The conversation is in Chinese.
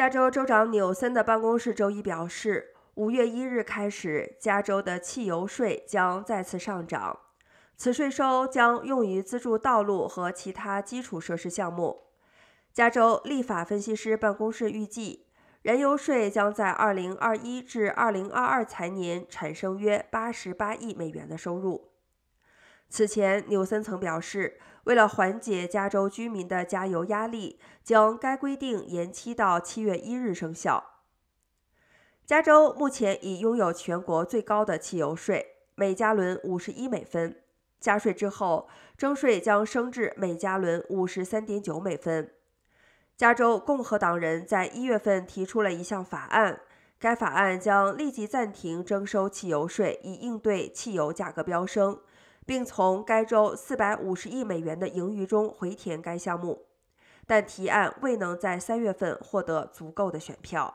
加州州长纽森的办公室周一表示，五月一日开始，加州的汽油税将再次上涨。此税收将用于资助道路和其他基础设施项目。加州立法分析师办公室预计，燃油税将在2021至2022财年产生约88亿美元的收入。此前，纽森曾表示，为了缓解加州居民的加油压力，将该规定延期到七月一日生效。加州目前已拥有全国最高的汽油税，每加仑五十一美分。加税之后，征税将升至每加仑五十三点九美分。加州共和党人在一月份提出了一项法案，该法案将立即暂停征收汽油税，以应对汽油价格飙升。并从该州四百五十亿美元的盈余中回填该项目，但提案未能在三月份获得足够的选票。